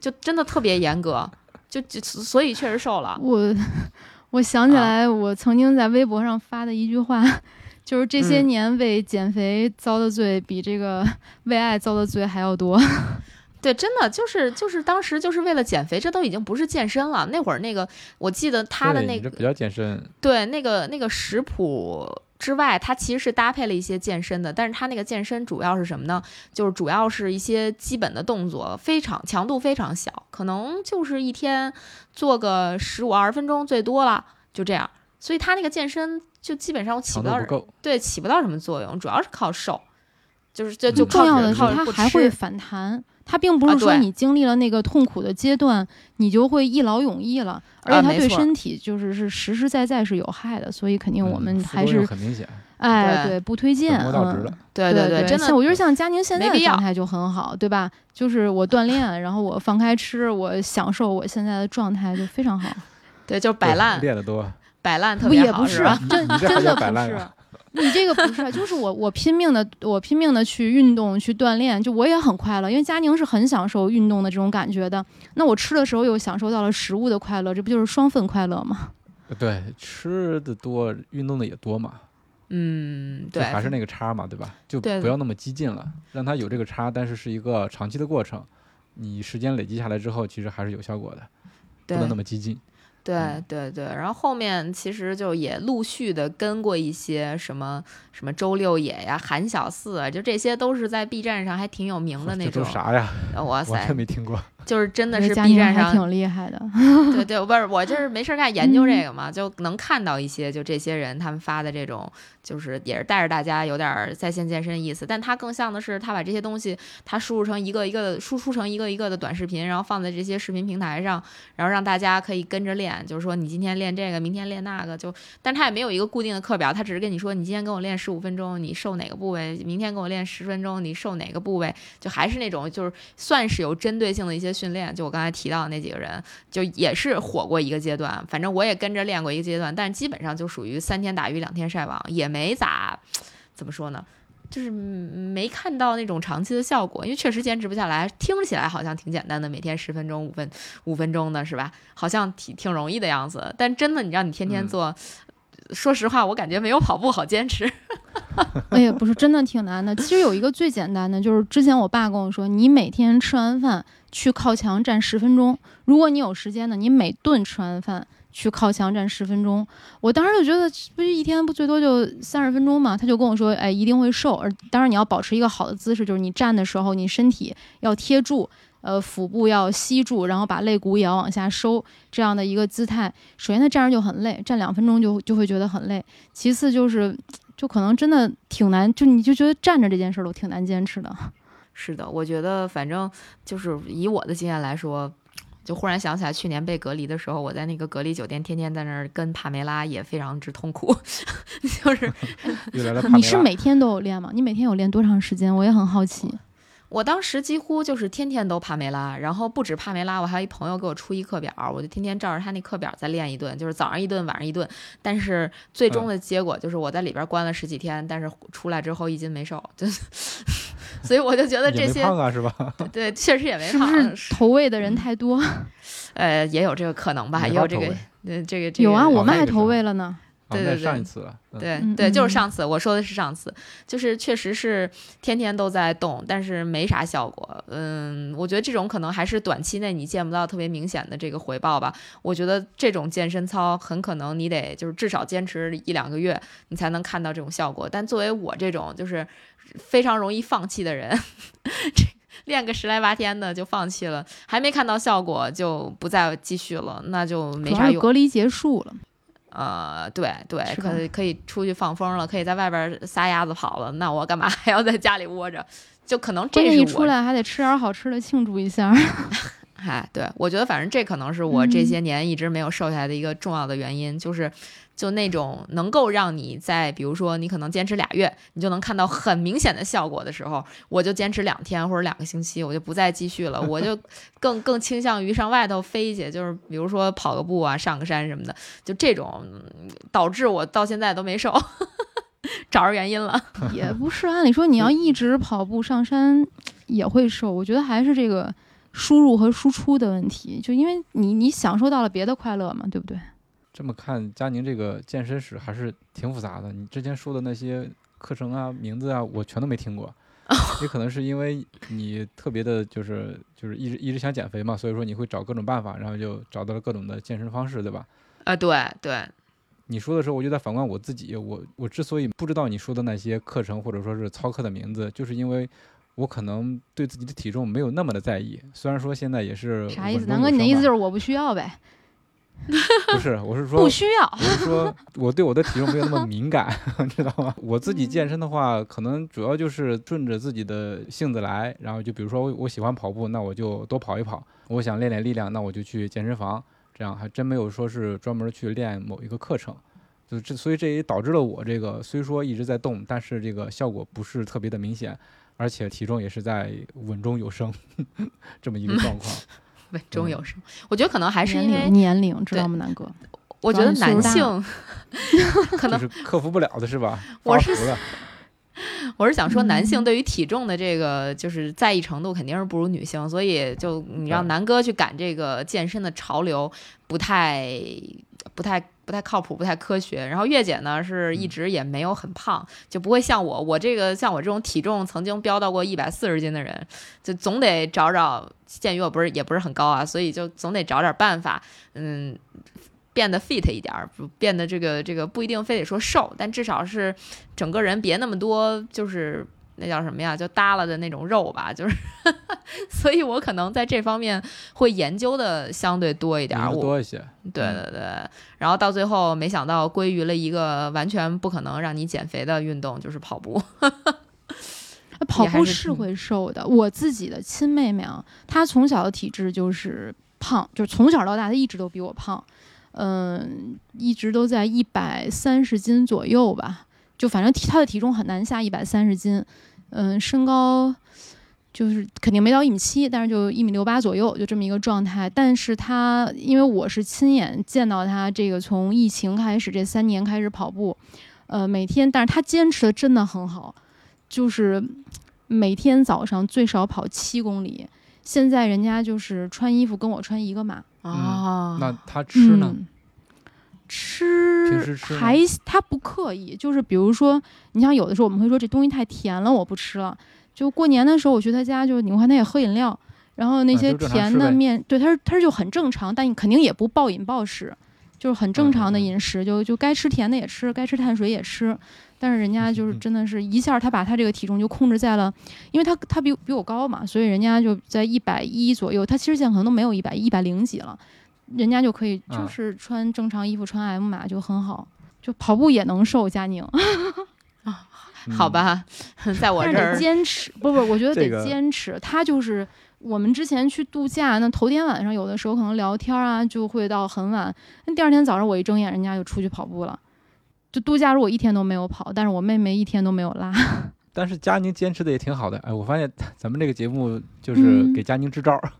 S2: 就真的特别严格，就就所以确实瘦了。
S1: 我我想起来，我曾经在微博上发的一句话，就是这些
S2: 嗯
S1: 年为减肥遭的罪，比这个 *laughs* 为爱遭的罪还要多。*laughs*
S2: 对，真的就是就是当时就是为了减肥，这都已经不是健身了。那会儿那个，我记得他的那个
S3: 比较健身，
S2: 对那个那个食谱之外，它其实是搭配了一些健身的，但是它那个健身主要是什么呢？就是主要是一些基本的动作，非常强度非常小，可能就是一天做个十五二十分钟最多了，就这样。所以他那个健身就基本上我起不到
S3: 强度不够。
S2: 对起不到什么作用，主要是靠瘦，就是就
S3: 嗯
S2: 就靠
S1: 重要的是，它还会反弹。它并不
S2: 啊
S1: 是说你经历了那个痛苦的阶段，你就会一劳永逸了，而且它对身体就是是实实在在是有害的，所以肯定我们
S3: 嗯
S1: 还
S3: 副作用
S1: 是
S3: 很明显，
S1: 哎
S2: 对
S1: 对不推荐。嗯。对
S2: 对对，真的
S1: 我觉得像佳宁现在的状态就很好，对吧？就是我锻炼，然后我放开吃，我享受我现在的状态就非常好。*laughs*
S2: 对，就是摆烂
S3: 练得多，*laughs*
S2: 摆烂特别好，
S1: 也不是？*laughs* 真真的不是。*laughs* 你这个不是，就是我我拼命的，我拼命的去运动去锻炼，就我也很快乐，因为佳宁是很享受运动的这种感觉的。那我吃的时候又享受到了食物的快乐，这不就是双份快乐吗？*laughs*
S3: 对，吃的多，运动的也多嘛，
S2: 嗯，对，
S3: 还是那个差嘛，对吧？就不要那么激进了，让它有这个差，但是是一个长期的过程。你时间累积下来之后，其实还是有效果的，不能那么激进。
S2: 对
S3: 嗯
S2: 对对，然后后面其实就也陆续的跟过一些什么什么周六野呀、韩小四啊，就这些都是在 B 站上还挺有名的那
S3: 这
S2: 种
S3: 都。啥呀？
S2: 呃哇塞
S3: 完全，没听过。
S2: 就是真的是 B 站上
S1: 还挺厉害的。
S2: 对对，不是我就是没事儿干研究这个嘛，就能看到一些就这些人他们发的这种，就是也是带着大家有点儿在线健身的意思，但他更像的是他把这些东西他输入成一个一个的输出成一个一个的短视频，然后放在这些视频平台上，然后让大家可以跟着练，就是说你今天练这个，明天练那个，就但他也没有一个固定的课表，他只是跟你说你今天跟我练十五分钟，你瘦哪个部位，明天跟我练十分钟，你瘦哪个部位，就还是那种就是算是有针对性的一些训练，就我刚才提到的那几个人。就也是火过一个阶段，反正我也跟着练过一个阶段，但基本上就属于三天打鱼两天晒网，也没咋，怎么说呢，就是嗯没看到那种长期的效果，因为确实坚持不下来。听起来好像挺简单的，每天十分钟、五分五分钟的是吧？好像挺挺容易的样子，但真的你让你天天
S3: 嗯
S2: 做。说实话，我感觉没有跑步好坚持。*laughs*
S1: 哎呀，不是，真的挺难的。其实有一个最简单的，就是之前我爸跟我说，你每天吃完饭去靠墙站十分钟。如果你有时间呢，你每顿吃完饭去靠墙站十分钟。我当时就觉得，不是一天不最多就三十分钟嘛？他就跟我说，哎，一定会瘦。而当然你要保持一个好的姿势，就是你站的时候，你身体要贴住。呃，腹部要吸住，然后把肋骨也要往下收，这样的一个姿态。首先，他站着就很累，站两分钟就就会觉得很累。其次就是，就可能真的挺难，就你就觉得站着这件事儿都挺难坚持的。*laughs*
S2: 是的，我觉得反正就是以我的经验来说，就忽然想起来去年被隔离的时候，我在那个隔离酒店天天在那儿跟帕梅拉也非常之痛苦，*laughs* 就是
S1: 你是每天都有练吗？你每天有练多长时间？我也很好奇。
S2: 我当时几乎就是天天都帕梅拉，然后不止帕梅拉，我还有一朋友给我出一课表，我就天天照着他那课表再练一顿，就是早上一顿，晚上一顿。但是最终的结果就是我在里边关了十几天，但是出来之后一斤没瘦，就所以我就觉得这些
S3: 胖啊，是吧？
S2: 对，确实也没
S1: 是不，是投喂的人太多？*laughs*
S2: 呃，也有这个可能吧，也有这个这个这个
S1: 有啊，我们还投喂了呢。
S2: 对对对
S3: 上一次了。嗯
S2: 对
S1: 嗯
S2: 对，就是
S1: 嗯
S2: 上次我说的是上次，就是确实是天天都在动，但是没啥效果。嗯，我觉得这种可能还是短期内你见不到特别明显的这个回报吧。我觉得这种健身操很可能你得就是至少坚持一两个月，你才能看到这种效果。但作为我这种就是非常容易放弃的人，*laughs* 这练个十来八天的就放弃了，还没看到效果就不再继续了，那就没啥用。
S1: 隔离结束了，
S2: 呃，对对，可以可以出去放风了，可以在外边儿撒丫子跑了，那我干嘛还要在家里窝着？就可能这是，
S1: 一出来还得吃点好吃的庆祝一下。*laughs*
S2: 哎，对我觉得反正这可能是我这
S1: 嗯
S2: 些年一直没有瘦下来的一个重要的原因，就是就那种能够让你在比如说你可能坚持俩月，你就能看到很明显的效果的时候，我就坚持两天或者两个星期，我就不再继续了，我就 *laughs* 更更倾向于上外头飞去，就是比如说跑个步啊、上个山什么的，就这种嗯导致我到现在都没瘦，找着原因了。
S1: 也不是，按理说你要一直跑步上山也会瘦，我觉得还是这个输入和输出的问题，就因为你你享受到了别的快乐嘛，对不对？
S3: 这么看，佳宁这个健身史还是挺复杂的。你之前说的那些课程啊、名字啊，我全都没听过。*laughs* 也可能是因为你特别的，就是就是一直一直想减肥嘛，所以说你会找各种办法，然后就找到了各种的健身方式，对吧？
S2: 啊，对对，
S3: 你说的时候，我就在反观我自己。我我之所以不知道你说的那些课程或者说是操课的名字，就是因为我可能对自己的体重没有那么的在意。虽然说现在也是
S1: 啥意思？南哥，你的意思就是我不需要呗？
S3: 不是？我是 *laughs* 说
S1: 不需要。
S3: 我是说，我对我的体重没有那么敏感，*laughs* 知道吗？我自己健身的话，可能主要就是顺着自己的性子来，然后就比如说我我喜欢跑步，那我就多跑一跑；我想练练力量，那我就去健身房。这样还真没有说是专门去练某一个课程，就这，所以这也导致了我这个虽说一直在动，但是这个效果不是特别的明显，而且体重也是在稳中有升 *laughs* 这么一个状况。
S2: 稳中有升。我觉得可能还是
S1: 年
S2: 因为
S1: 龄，年龄知道吗，南哥？
S2: 我觉得男性 *laughs* 可能
S3: 是克服不了的是吧？*laughs*
S2: 我是
S3: 发福了
S2: 我是想说，男性
S1: 嗯
S2: 对于体重的这个就是在意程度肯定是不如女性，所以就你让
S3: 对
S2: 南哥去赶这个健身的潮流，不太、不太、不太靠谱，不太科学。然后月姐呢是一
S3: 嗯
S2: 直也没有很胖，就不会像我，我这个像我这种体重曾经飙到过一百四十斤的人，就总得找找。鉴于我不是也不是很高啊，所以就总得找点办法，嗯。变得 fit 一点儿，不变得这个这个不一定非得说瘦，但至少是整个人别那么多，就是那叫什么呀，就耷拉的那种肉吧，就是，*laughs* 所以我可能在这方面会研究的相对多一点儿。我
S3: 多一些。
S2: 对对对，然后到最后没想到归于了一个完全不可能让你减肥的运动，就是跑步。*laughs*
S1: 跑步是会瘦的。我自己的亲妹妹啊，她从小的体质就是胖，就是从小到大她一直都比我胖，嗯，一直都在一百三十斤左右吧。就反正体她的体重很难下一百三十斤，嗯，身高就是肯定没到一米七，但是就一米六八左右，就这么一个状态。但是他因为我是亲眼见到他这个从疫情开始这三年开始跑步，呃，每天，但是他坚持的真的很好。就是每天早上最少跑七公里。现在人家就是穿衣服跟我穿一个码，
S2: 啊，
S3: 那他吃呢？
S1: 嗯吃
S3: 平时吃吗
S1: 还他不刻意，就是比如说，你像有的时候我们会说这东西太甜了，我不吃了。就过年的时候我去他家，就你看他也喝饮料，然后那些
S3: 啊就正常
S1: 甜
S3: 吃呗
S1: 的面，对他是他就很正常，但你肯定也不暴饮暴食，就是很正常的
S3: 嗯嗯嗯
S1: 饮食，就就该吃甜的也吃，该吃碳水也吃。但是人家就是真的是一下，他把他这个体重就控制在了，因为他他比比我高嘛，所以人家就在一百一左右，他其实现在可能都没有一百一百零几了，人家就可以就
S3: 啊
S1: 是穿正常衣服穿 M 码就很好，就跑步也能瘦，佳宁，
S3: 啊 *laughs*
S2: 好，吧，在我
S1: 但是得
S2: 这儿
S1: 坚持，不不，我觉得得
S3: 这个
S1: 坚持。他就是我们之前去度假，那头天晚上有的时候可能聊天啊，就会到很晚，那第二天早上我一睁眼，人家就出去跑步了。就度假如果一天都没有跑，但是我妹妹一天都没有拉。*laughs*
S3: 但是佳宁坚持的也挺好的。哎，我发现咱们这个节目就是
S1: 嗯
S3: 给佳宁支招儿，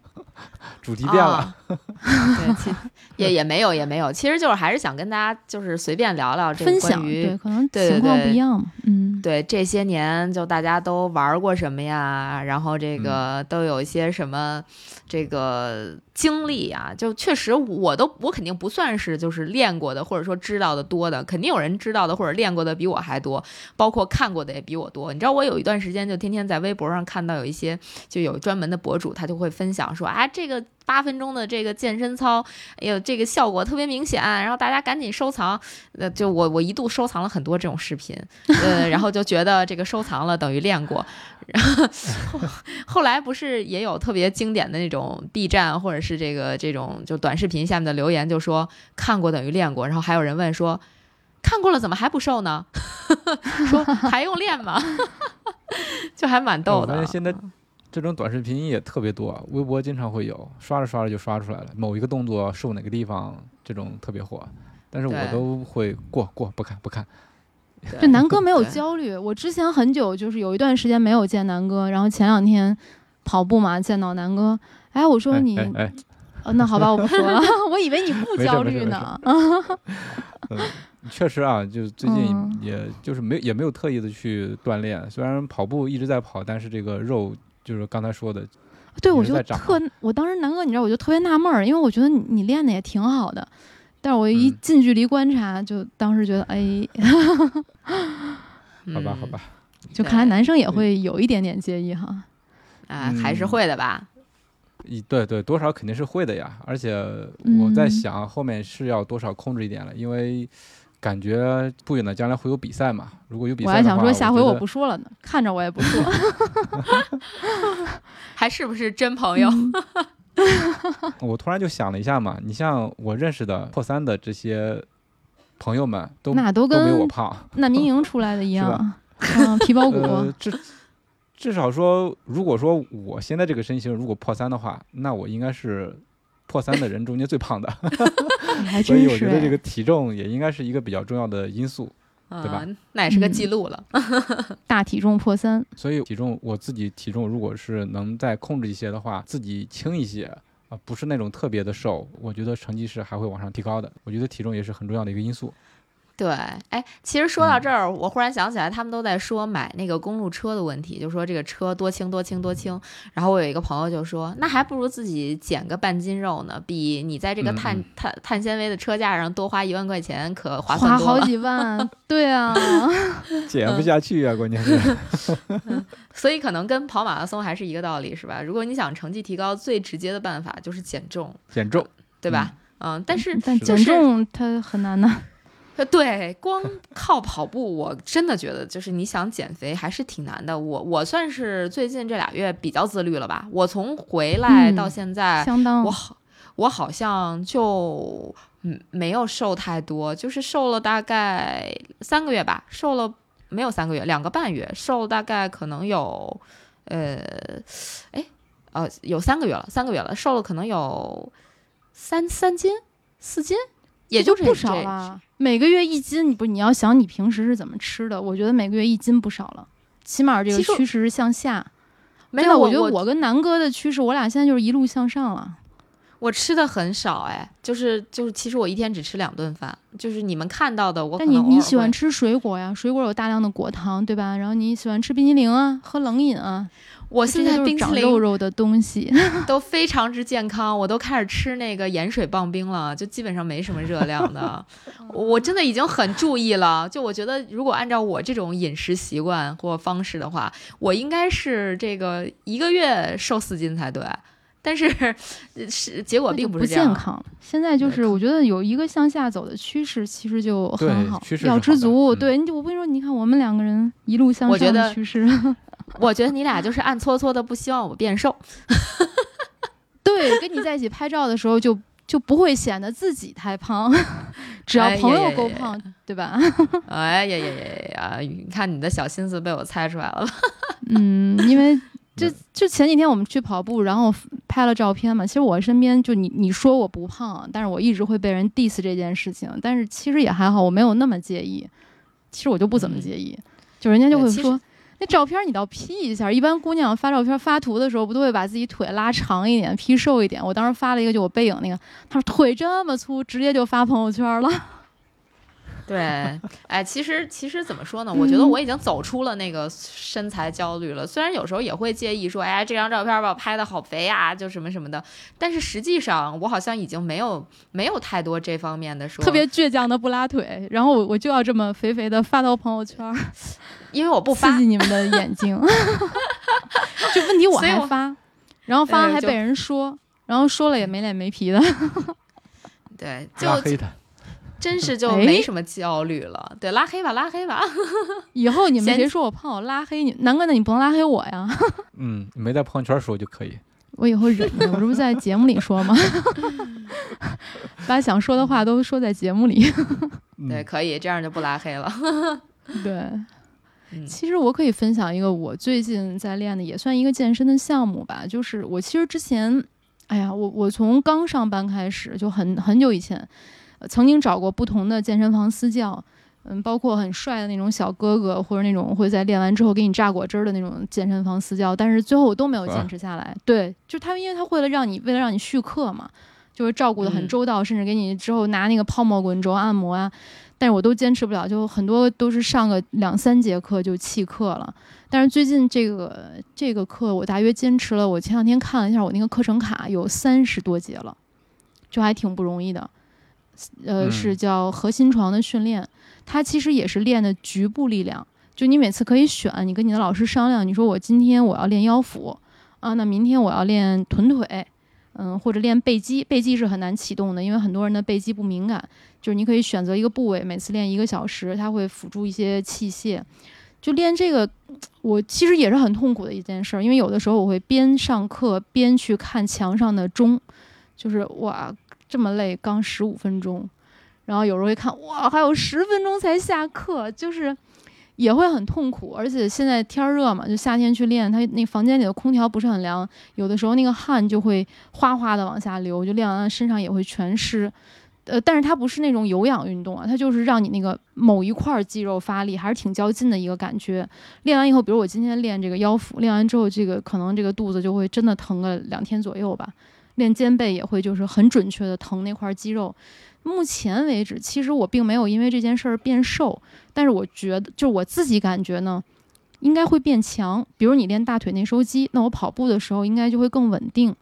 S3: *laughs* 主题变了。
S2: 啊 *laughs* 对，其 *laughs* 也也没有也没有，其实就是还是想跟大家就是随便聊聊这个
S1: 分享
S2: 关于
S1: 对，可能情况不一样嘛。嗯，
S2: 对这些年就大家都玩过什么呀，然后这个都有一些什么这个经历啊，就确实我都我肯定不算是就是练过的或者说知道的多的，肯定有人知道的或者练过的比我还多，包括看过的也比我多。你知道我有一段时间就天天在微博上看到有一些就有专门的博主，他就会分享说啊这个。八分钟的这个健身操，哎呦，这个效果特别明显，然后大家赶紧收藏。呃，就我我一度收藏了很多这种视频，呃，*laughs* 然后就觉得这个收藏了等于练过。*laughs* 然后后 *laughs* 后来不是也有特别经典的那种 B 站或者是这个这种就短视频下面的留言，就说看过等于练过。然后还有人问说，看过了怎么还不瘦呢？说还用练吗？就还蛮逗的
S3: 这种短视频也特别多，微博经常会有，刷着刷着就刷出来了，某一个动作瘦哪个地方，这种特别火。但是我都会过过不看不看。
S1: 就南哥没有焦虑。我之前很久就是有一段时间没有见南哥，然后前两天跑步嘛见到南哥，哎，我说
S3: 哎
S1: 你，
S3: 哎
S1: 那好吧，*laughs* 我不说了，我以为你不焦虑呢。
S3: 嗯，确实啊，就最近
S1: 嗯
S3: 也就是没也没有特意的去锻炼，虽然跑步一直在跑，但是这个肉就是刚才说的，
S1: 对，我就特，我当时南哥，你知道，我就特别纳闷儿，因为我觉得你你练的也挺好的，但是我一
S3: 嗯
S1: 近距离观察，就当时觉得，哎，*laughs*
S3: 好吧好
S2: 嗯
S3: 吧，
S1: 就看来男生也会有一点点介意哈。
S2: 啊，还是
S3: 嗯
S2: 会的吧？
S3: 一对对，多少肯定是会的呀。而且我在
S1: 嗯
S3: 想，后面是要多少控制一点了，因为感觉不远的将来会有比赛嘛。如果有比赛的话，
S1: 我还想说，下回我不说了呢，看着我也不说。*laughs*
S2: 还是不是真朋友？
S1: 嗯 *laughs*
S3: 我突然就想了一下嘛，你像我认识的破三的这些朋友们，都
S1: 那都
S3: 都没我胖。
S1: 那民营出来的一样，*laughs* 嗯，皮包骨。
S3: 呃，至至少说，如果说我现在这个身形如果破三的话，那我应该是破三的人中间最胖的。所以
S1: 真是哎
S3: 我觉得这个体重也应该是一个比较重要的因素。对吧
S2: 嗯，那也是个
S1: 嗯
S2: 记录了。*laughs*
S1: 大体重破三，
S3: 所以体重我自己体重如果是能再控制一些的话，自己轻一些啊、不是那种特别的瘦，我觉得成绩是还会往上提高的。我觉得体重也是很重要的一个因素。
S2: 对，哎，其实说到
S3: 嗯
S2: 这儿，我忽然想起来，他们都在说买那个公路车的问题，就说这个车多轻多轻多轻。然后我有一个朋友就说，那还不如自己减个半斤肉呢，比你在这个碳、碳碳纤维的车架上多花一万块钱可划算
S1: 花好。几万。对啊 *laughs* *laughs*
S3: 减不下去啊，关键是。*laughs*
S2: 所以可能跟跑马拉松还是一个道理，是吧？如果你想成绩提高，最直接的办法就是减重，
S3: 减重，
S2: 对吧？嗯，但是
S1: 但减重它很难的。
S2: 呃，对，光靠跑步，我真的觉得就是你想减肥还是挺难的。我我算是最近这俩月比较自律了吧。我从回来
S1: 嗯
S2: 到现在，
S1: 相当
S2: 我好我好像就嗯没有瘦太多，就是瘦了大概三个月吧，瘦了没有三个月，两个半月，瘦了大概可能有呃哎呃有三个月了，三个月了，瘦了可能有三三斤四斤，也就这
S1: 不少
S2: 这
S1: 了。每个月一斤，你不你要想你平时是怎么吃的？我觉得每个月一斤不少了，起码这个趋势是向下。
S2: 没有，我
S1: 觉得我跟南哥的趋势，我俩现在就是一路向上了。
S2: 我吃的很少哎，就是就是，其实我一天只吃两顿饭，就是你们看到的，我可
S1: 但你你喜欢吃水果呀？水果有大量的果糖，对吧？然后你喜欢吃冰激凌啊，喝冷饮啊，
S2: 我现在
S1: 都是长
S2: 冰淇淋
S1: 肉肉的东西。*laughs*
S2: 都非常之健康，我都开始吃那个盐水棒冰了，就基本上没什么热量的。*laughs* 我真的已经很注意了，就我觉得如果按照我这种饮食习惯或方式的话，我应该是这个一个月瘦四斤才对。但是是结果
S1: 并不
S2: 是这样
S1: 健，康。现在就是我觉得有一个向下走的趋势，其实就很
S3: 对
S1: 好
S3: 趋势，是
S1: 要知足。
S3: 嗯
S1: 对，你就我跟你说，你看我们两个人一路向
S2: 我觉得
S1: 上的趋势，
S2: 我觉得你俩就是暗搓搓的不希望我变瘦。
S1: 对，跟你在一起拍照的时候就就不会显得自己太胖，只要朋友
S2: 呀呀
S1: 够胖，对吧？*laughs*
S2: 哎呀呀呀呀呀！你看你的小心思被我猜出来了。
S1: 嗯，因为就
S3: 嗯
S1: 就前几天我们去跑步，然后拍了照片嘛。其实我身边就你你说我不胖，但是我一直会被人 diss 这件事情，但是其实也还好，我没有那么介意。其实我就不怎么
S2: 嗯
S1: 介意，就人家就会说那照片你倒 P 一下，一般姑娘发照片发图的时候，不都会把自己腿拉长一点，P 瘦一点。我当时发了一个就我背影那个，她说腿这么粗，直接就发朋友圈了。
S2: 对，哎，其实其实怎么说呢？我觉得我已经走出了那个身材焦虑了。虽然有时候也会介意说，哎呀，这张照片把我拍的好肥呀，就什么什么的。但是实际上，我好像已经没有没有太多这方面的说。
S1: 特别倔强的不拉腿，然后我我就要这么肥肥的发到朋友圈，*laughs*
S2: 因为我不发，
S1: 刺激你们的眼睛。*laughs* 就问题我还发，然后发完还被人说，然后说了也没脸没皮的。
S2: 对，*laughs* 就
S3: 拉黑他。
S2: 真是就没什么焦虑了，对，拉黑吧，拉黑吧。*laughs*
S1: 以后你们谁说我胖，我拉黑你。南哥，那你不能拉黑我呀。*laughs*
S3: 嗯，没在朋友圈说就可以。
S1: 我以后忍着，我这不在节目里说吗？*laughs* 把想说的话都说在节目里。
S2: 对，可以，这样就不拉黑了。
S1: 对，其实我可以分享一个我最近在练的，也算一个健身的项目吧。就是我其实之前，哎呀，我我从刚上班开始就很很久以前。曾经找过不同的健身房私教，嗯，包括很帅的那种小哥哥，或者那种会在练完之后给你榨果汁的那种健身房私教，但是最后我都没有坚持下来。对，就是他，因为他为了让你，为了让你续课嘛，就是照顾的很周到，甚至给你之后拿那个泡沫滚轴按摩啊，但是我都坚持不了，就很多都是上个两三节课就弃课了。但是最近这个这个课我大约坚持了，我前两天看了一下我那个课程卡，有三十多节了，就还挺不容易的。呃，是叫核心床的训练，它其实也是练的局部力量。就你每次可以选，你跟你的老师商量，你说我今天我要练腰腹啊，那明天我要练臀腿，嗯，或者练背肌。背肌是很难启动的，因为很多人的背肌不敏感。就是你可以选择一个部位，每次练一个小时，它会辅助一些器械。就练这个，我其实也是很痛苦的一件事儿，因为有的时候我会边上课边去看墙上的钟，就是哇。这么累，刚十五分钟，然后有时候一看，哇，还有十分钟才下课，就是也会很痛苦。而且现在天热嘛，就夏天去练，他那房间里的空调不是很凉，有的时候那个汗就会哗哗的往下流，就练完身上也会全湿。呃，但是它不是那种有氧运动啊，它就是让你那个某一块肌肉发力，还是挺较劲的一个感觉。练完以后，比如我今天练这个腰腹，练完之后，这个可能这个肚子就会真的疼个两天左右吧。练肩背也会就是很准确的疼那块肌肉。目前为止，其实我并没有因为这件事儿变瘦，但是我觉得，就我自己感觉呢，应该会变强。比如你练大腿内收肌，那我跑步的时候应该就会更稳定。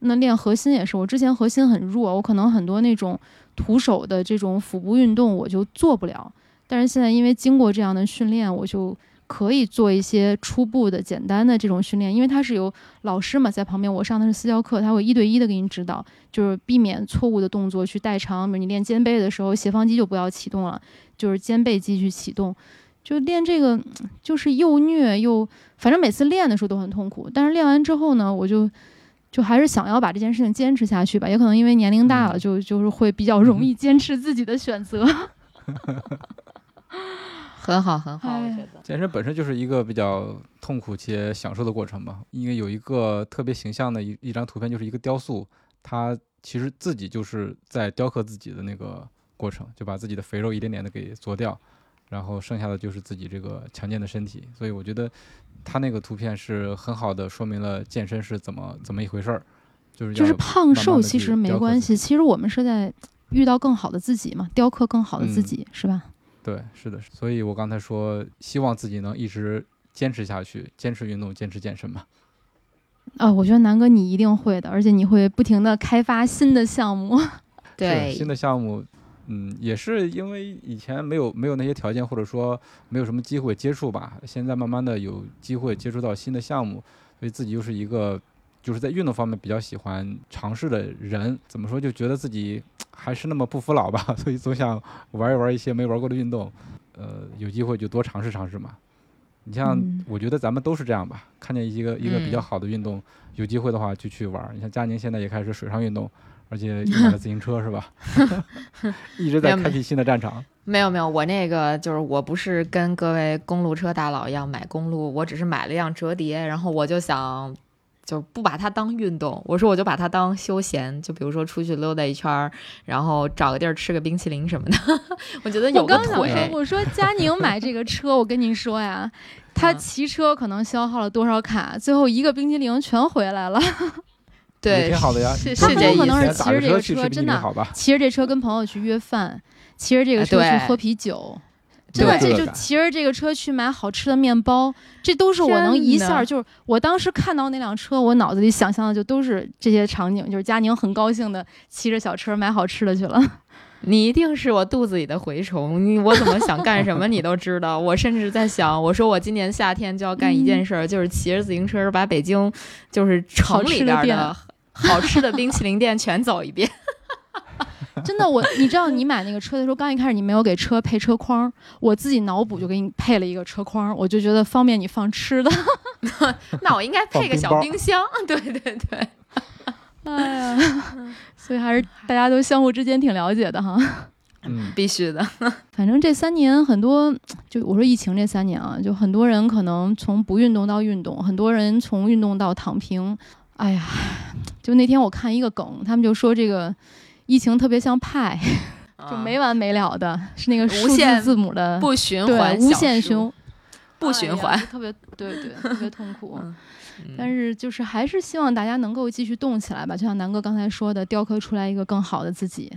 S1: 那练核心也是，我之前核心很弱，我可能很多那种徒手的这种腹部运动我就做不了。但是现在因为经过这样的训练，我就。可以做一些初步的、简单的这种训练，因为它是有老师嘛在旁边。我上的是私教课，他会一对一的给你指导，就是避免错误的动作去代偿。比如你练肩背的时候，斜方肌就不要启动了，就是肩背肌去启动。就练这个，就是又虐又，反正每次练的时候都很痛苦。但是练完之后呢，我就就还是想要把这件事情坚持下去吧。也可能因为年龄大了，就就是会比较容易坚持自己的选择。*laughs*
S2: 很好，很好，我觉得
S3: 健身本身就是一个比较痛苦且享受的过程嘛。因为有一个特别形象的一一张图片，就是一个雕塑，它其实自己就是在雕刻自己的那个过程，就把自己的肥肉一点点的给做掉，然后剩下的就是自己这个强健的身体。所以我觉得他那个图片是很好的说明了健身是怎么怎么一回事儿，就是
S1: 就是胖瘦其实没关系，其实我们是在遇到更好的自己嘛，雕刻更好的自己，是吧？
S3: 对，是的，所以我刚才说，希望自己能一直坚持下去，坚持运动，坚持健身嘛。
S1: 啊，*laughs* 我觉得南哥你一定会的，而且你会不停的开发新的项目。*laughs*
S2: 对，
S3: 新的项目，嗯，也是因为以前没有没有那些条件，或者说没有什么机会接触吧。现在慢慢的有机会接触到新的项目，所以自己又是一个就是在运动方面比较喜欢尝试的人。怎么说，就觉得自己。还是那么不服老吧，*laughs* 所以总想玩一玩一些没玩过的运动，呃，有机会就多尝试尝试嘛。你像，我觉得咱们都是这样吧，看见一个一个比较好的运动，有机会的话就去玩。你像佳宁现在也开始水上运动，而且买了自行车是吧？*laughs* 一直在开辟新的战场。
S2: 没有没有，我那个就是我不是跟各位公路车大佬一样买公路，我只是买了辆折叠，然后我就想。就不把它当运动，我说我就把它当休闲，就比如说出去溜达一圈儿，然后找个地儿吃个冰淇淋什么的。*laughs* 我觉得有个
S1: 我刚想说，我说佳宁买这个车，我跟你说呀，他
S2: 嗯
S1: 骑车可能消耗了多少卡，最后一个冰淇淋全回来了。*laughs*
S2: 对，
S3: 也挺好的呀。
S1: 有可能是骑着这个车真的？骑着这车跟朋友去约饭，骑着这个车去喝啤酒。真的，
S2: 对
S1: 这就骑着这个车去买好吃的面包，这都是我能一下就是我当时看到那辆车，我脑子里想象的就都是这些场景，就是佳宁很高兴的骑着小车买好吃的去了。*laughs*
S2: 你一定是我肚子里的蛔虫，你我怎么想干什么你都知道。我甚至在想，我说我今年夏天就要干一件事儿，就是骑着自行车把北京就是城里边儿的好吃的冰淇淋店全走一遍。*laughs*
S1: 真的，我你知道你买那个车的时候，刚一开始你没有给车配车筐，我自己脑补就给你配了一个车筐，我就觉得方便你放吃的。*laughs*
S2: 那我应该配个小冰箱。对对 *laughs* 对，
S1: 哎呀，所以还是大家都相互之间挺了解的哈。
S3: 嗯，
S2: 必须的。
S1: 反正这三年很多，就我说疫情这三年啊，就很多人可能从不运动到运动，很多人从运动到躺平。哎呀，就那天我看一个梗，他们就说这个疫情特别像派，*laughs* 就没完没了的，是那个数字字母的，
S2: 不循
S1: 对
S2: 环，
S1: 无限循，
S2: 不循环
S1: 哎特别 *laughs* 对对，特别痛苦。
S2: 嗯
S1: 但是就是还是希望大家能够继续动起来吧，就像南哥刚才说的，雕刻出来一个更好的自己。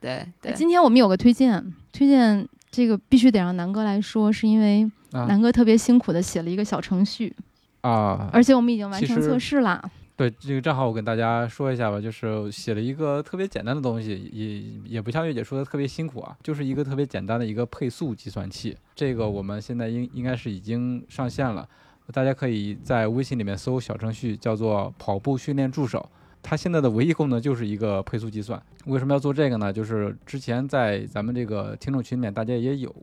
S2: 对对，
S1: 今天我们有个推荐，推荐这个必须得让南哥来说，是因为
S3: 啊
S1: 南哥特别辛苦的写了一个小程序，
S3: 啊，
S1: 而且我们已经完成测试啦。
S3: 对，这个正好我跟大家说一下吧，就是写了一个特别简单的东西，也也不像月姐说的特别辛苦啊，就是一个特别简单的一个配速计算器。这个我们现在应应该是已经上线了，大家可以在微信里面搜小程序，叫做“跑步训练助手”。它现在的唯一功能就是一个配速计算。为什么要做这个呢？就是之前在咱们这个听众群里面，大家也有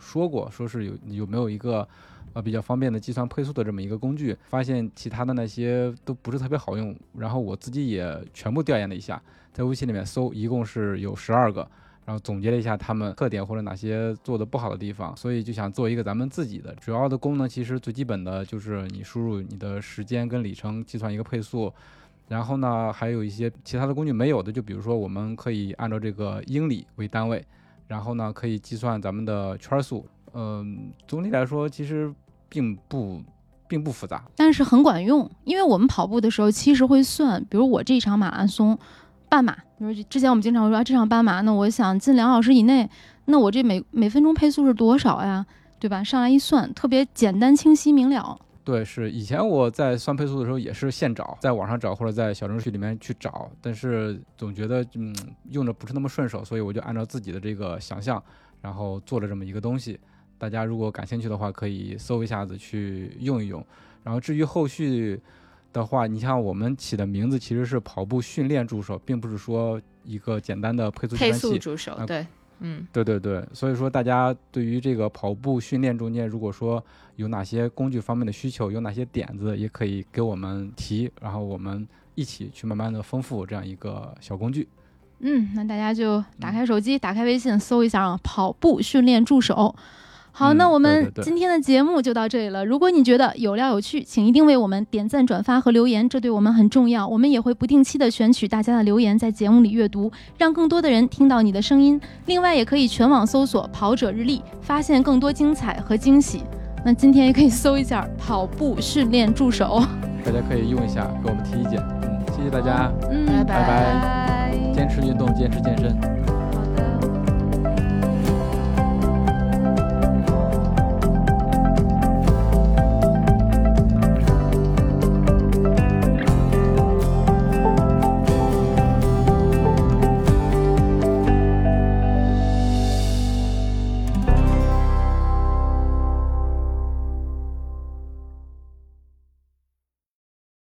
S3: 说过，说是有有没有一个呃比较方便的计算配速的这么一个工具，发现其他的那些都不是特别好用，然后我自己也全部调研了一下，在微信里面搜，一共是有十二个。然后总结了一下他们特点或者哪些做的不好的地方，所以就想做一个咱们自己的。主要的功能其实最基本的就是你输入你的时间跟里程，计算一个配速。然后呢，还有一些其他的工具没有的，就比如说我们可以按照这个英里为单位，然后呢可以计算咱们的圈速。嗯，总体来说其实并不并不复杂。
S1: 但是很管用，因为我们跑步的时候其实会算，比如我这一场马拉松半马，比如之前我们经常会说、啊、这场半马，那我想进两小时以内，那我这每每分钟配速是多少呀？对吧？上来一算，特别简单、清晰、明了。
S3: 对，是以前我在算配速的时候也是现找，在网上找或者在小程序里面去找，但是总觉得嗯用着不是那么顺手，所以我就按照自己的这个想象，然后做了这么一个东西。大家如果感兴趣的话，可以搜一下子去用一用。然后至于后续的话，你像我们起的名字其实是跑步训练助手，并不是说一个简单的配速计
S2: 配
S3: 算器。
S2: 速助手，
S3: 啊
S2: 对，嗯，
S3: 对对对，所以说大家对于这个跑步训练中间，如果说有哪些工具方面的需求，有哪些点子，也可以给我们提，然后我们一起去慢慢的丰富这样一个小工具。
S1: 嗯，那大家就打开手机，打开微信，搜一下啊，跑步训练助手。好，
S3: 嗯
S1: 那我们今天的节目就到这里了。如果你觉得有料有趣，请一定为我们点赞、转发和留言，这对我们很重要。我们也会不定期的选取大家的留言，在节目里阅读，让更多的人听到你的声音。另外，也可以全网搜索“跑者日历”，发现更多精彩和惊喜。那今天也可以搜一下“跑步训练助手 *laughs*
S3: 大家可以用一下，给我们提意见。嗯，谢谢大家，
S1: 嗯，
S2: 拜
S3: 拜
S1: 拜 *laughs*
S3: 坚持运动，坚持健身。